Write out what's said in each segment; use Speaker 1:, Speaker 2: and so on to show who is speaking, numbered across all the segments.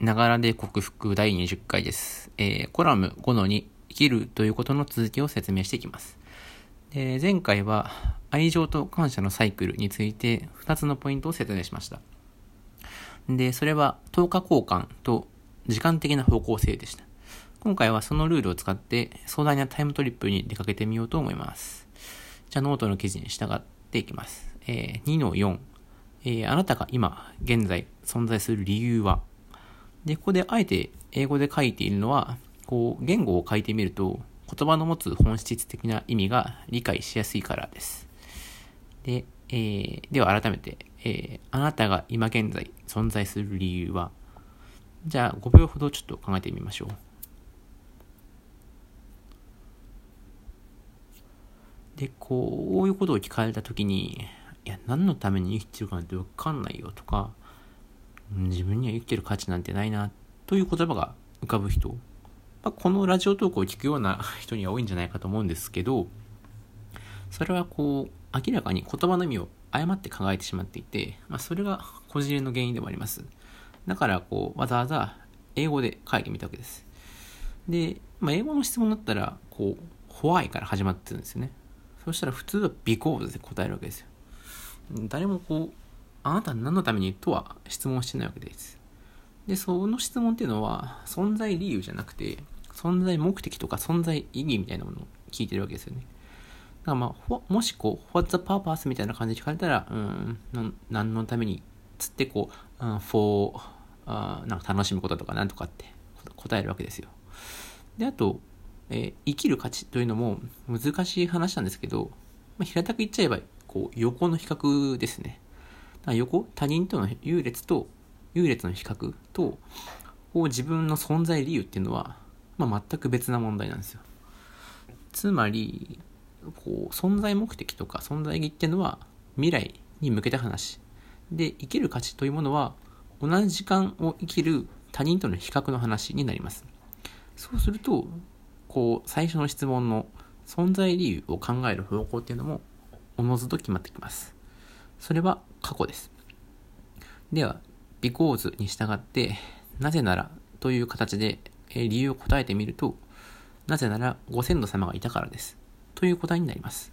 Speaker 1: ながらで克服第20回です。えーコラム5の2、生きるということの続きを説明していきます。で前回は愛情と感謝のサイクルについて2つのポイントを説明しました。で、それは等価交換と時間的な方向性でした。今回はそのルールを使って壮大なタイムトリップに出かけてみようと思います。じゃあノートの記事に従っていきます。えー2の4、えーあなたが今現在存在する理由はで、ここであえて英語で書いているのは、こう、言語を書いてみると、言葉の持つ本質的な意味が理解しやすいからです。で、えーでは改めて、えーあなたが今現在存在する理由は、じゃあ5秒ほどちょっと考えてみましょう。で、こういうことを聞かれたときに、いや、何のために生きてるかなんてわかんないよとか、自分には生きてる価値なんてないな、という言葉が浮かぶ人、まあ、このラジオトークを聞くような人には多いんじゃないかと思うんですけど、それはこう、明らかに言葉の意味を誤って考えてしまっていて、まあ、それがこじれの原因でもあります。だから、こう、わざわざ英語で書いてみたわけです。で、まあ、英語の質問だったら、こう、ホワイから始まってるんですよね。そしたら普通は because で答えるわけですよ。誰もこう、あなたは何のためにとは質問してないわけです。で、その質問っていうのは、存在理由じゃなくて、存在目的とか存在意義みたいなものを聞いてるわけですよね。だからまあ、もしこう、What's the purpose? みたいな感じで聞かれたら、うん、なん何のためにつってこう、うん for、あなんか楽しむこととかなんとかって答えるわけですよ。で、あと、えー生きる価値というのも難しい話なんですけど、まあ、平たく言っちゃえば、こう、横の比較ですね。横、他人との優劣と、優劣の比較と、こう自分の存在理由っていうのは、まあ、全く別な問題なんですよ。つまり、こう、存在目的とか存在意義っていうのは、未来に向けた話。で、生きる価値というものは、同じ時間を生きる他人との比較の話になります。そうすると、こう、最初の質問の存在理由を考える方向っていうのも、おのずと決まってきます。それは過去です。では、because に従って、なぜならという形で、理由を答えてみると、なぜならご先祖様がいたからです。という答えになります。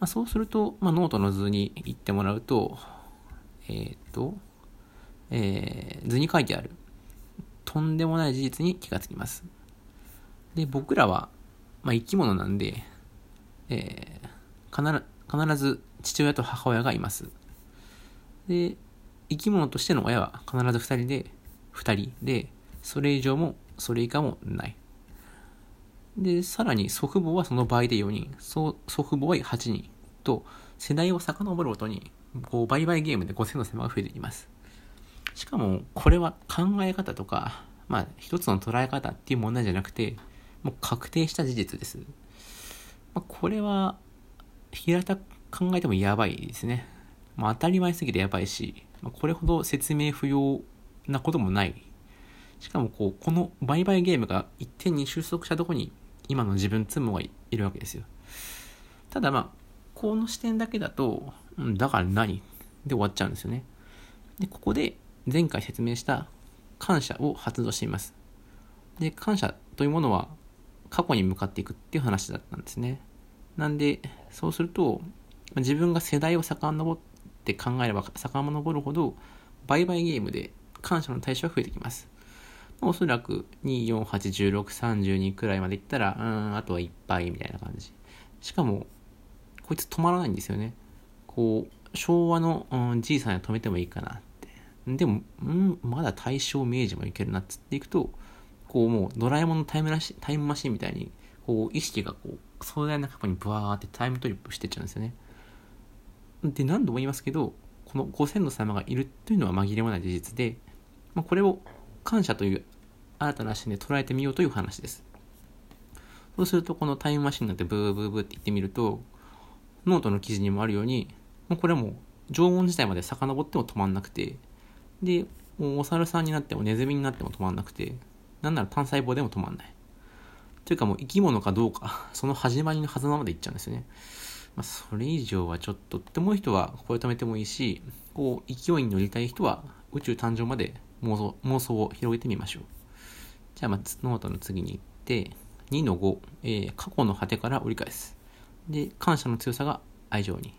Speaker 1: まあ、そうすると、まあ、ノートの図に言ってもらうと、えーっと、えー図に書いてある、とんでもない事実に気がつきます。で、僕らは、まあ、生き物なんで、えー必必ず父親と母親がいます。で、生き物としての親は必ず2人で、2人で、それ以上もそれ以下もない。で、さらに祖父母はその場合で4人、そ祖父母は8人と、世代を遡るごとに、こう、売買ゲームでご先祖様が増えていきます。しかも、これは考え方とか、まあ、一つの捉え方っていう問題じゃなくて、もう確定した事実です。まあ、これは、平たく考えてもやばいですね。まあ、当たり前すぎてやばいし、まあ、これほど説明不要なこともない。しかもこう、この売買ゲームが一点に収束したところに、今の自分つもがいるわけですよ。ただまあ、この視点だけだと、うんだから何？で終わっちゃうんですよね。で、ここで前回説明した感謝を発動しています。で、感謝というものは過去に向かっていくっていう話だったんですね。なんで、そうすると、自分が世代を遡って考えれば遡るほど、売買ゲームで感謝の対象が増えてきます。おそらく2、4、8、16、32くらいまでいったら、うん、あとはいっぱいみたいな感じ。しかも、こいつ止まらないんですよね。こう、昭和の、うん、じいさんには止めてもいいかなって。でも、うん、まだ大正明治もいけるなっつっていくと、こうもうドラえもんのタイムラシタイムマシンみたいに、こう意識がこう壮大な過去にブワーってタイムトリップしてっちゃうんですよね。で、何度も言いますけど、このご先祖様がいるというのは紛れもない事実で、まあ、これを感謝という新たな視点で捉えてみようという話です。そうすると、このタイムマシンなんてブーブーブーって言ってみると、ノートの記事にもあるように、もうこれはもう縄文時代まで遡っても止まんなくて、で、お猿さんになってもネズミになっても止まんなくて、なんなら単細胞でも止まんない。というかもう生き物かどうか、その始まりのはずなまでいっちゃうんですよね。まあ、それ以上はちょっとって思う人はこれ止めてもいいし、こう、勢いに乗りたい人は宇宙誕生まで妄想妄想を広げてみましょう。じゃあ、まずノートの次に行って、2の5、えー、過去の果てから折り返す。で、感謝の強さが愛情に。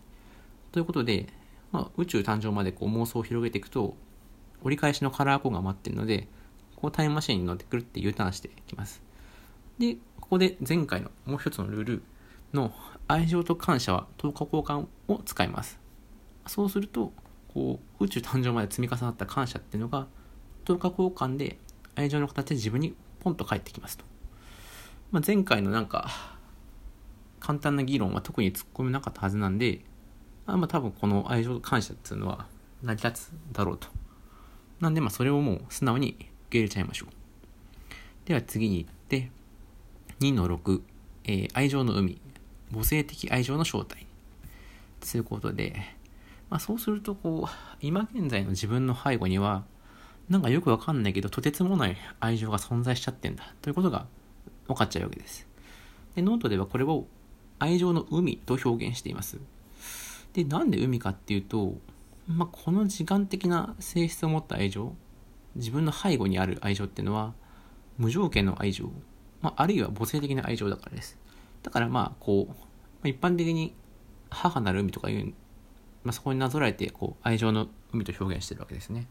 Speaker 1: ということで、まあ、宇宙誕生までこう妄想を広げていくと、折り返しのカラーコーンが待ってるので、こうタイムマシンに乗ってくるって U ターンしていきます。で、ここで前回のもう一つのルールの愛情と感謝は10日交換を使います。そうすると、こう宇宙誕生まで積み重なった感謝っていうのが10日交換で愛情の形で自分にポンと返ってきますと。まあ、前回のなんか簡単な議論は特に突っ込めなかったはずなんで、あまあ多分この愛情と感謝っていうのは成り立つだろうと。なんでまあそれをもう素直に受け入れちゃいましょう。では次に行って、2の6、えー、愛情の海、母性的愛情の正体。ということで、まあ、そうするとこう、今現在の自分の背後には、なんかよくわかんないけど、とてつもない愛情が存在しちゃってんだ、ということが分かっちゃうわけです。で、ノートではこれを愛情の海と表現しています。で、なんで海かっていうと、まあ、この時間的な性質を持った愛情、自分の背後にある愛情っていうのは、無条件の愛情、まあ、あるいは母性的な愛情だからです。だからまあ、こう、一般的に母なる海とかいう、まあ、そこになぞらえて、こう、愛情の海と表現してるわけですね。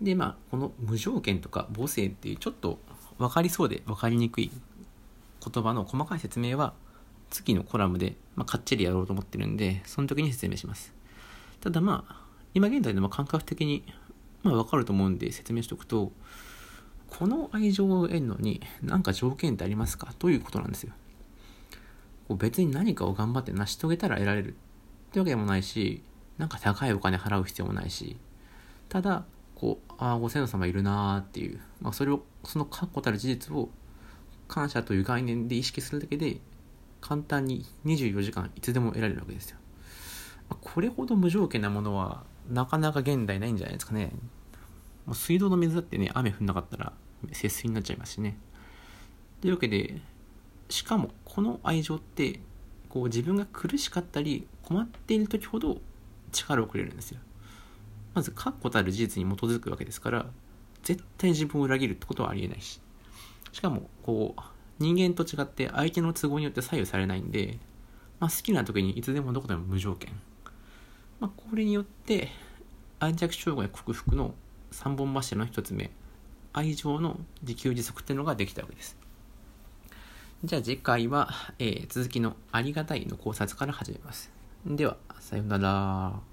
Speaker 1: で、まあ、この無条件とか母性っていうちょっと分かりそうで分かりにくい言葉の細かい説明は次のコラムで、まあ、かっちりやろうと思ってるんで、その時に説明します。ただまあ、今現在でも感覚的に、まあ、分かると思うんで説明しておくと、この愛情を得るのに何か条件ってありますか？ということなんですよ。こう別に何かを頑張って成し遂げたら得られるってわけでもないし、なんか高いお金払う必要もないし、ただ、こう、ああ、ご先祖様いるなーっていう、まあ、それを、その確固たる事実を感謝という概念で意識するだけで、簡単に24時間いつでも得られるわけですよ。これほど無条件なものは、なかなか現代ないんじゃないですかね。もう水道の水だってね、雨降んなかったら節水になっちゃいますしね。というわけで、しかもこの愛情って、こう自分が苦しかったり困っている時ほど力をくれるんですよ。まず確固たる事実に基づくわけですから、絶対自分を裏切るってことはありえないし。しかも、こう、人間と違って相手の都合によって左右されないんで、まあ、好きな時にいつでもどこでも無条件。まあ、これによって、愛着障害克服の3本柱の1つ目、愛情の自給自足っていうのができたわけです。じゃあ次回は、えー、続きのありがたいの考察から始めます。では、さようなら。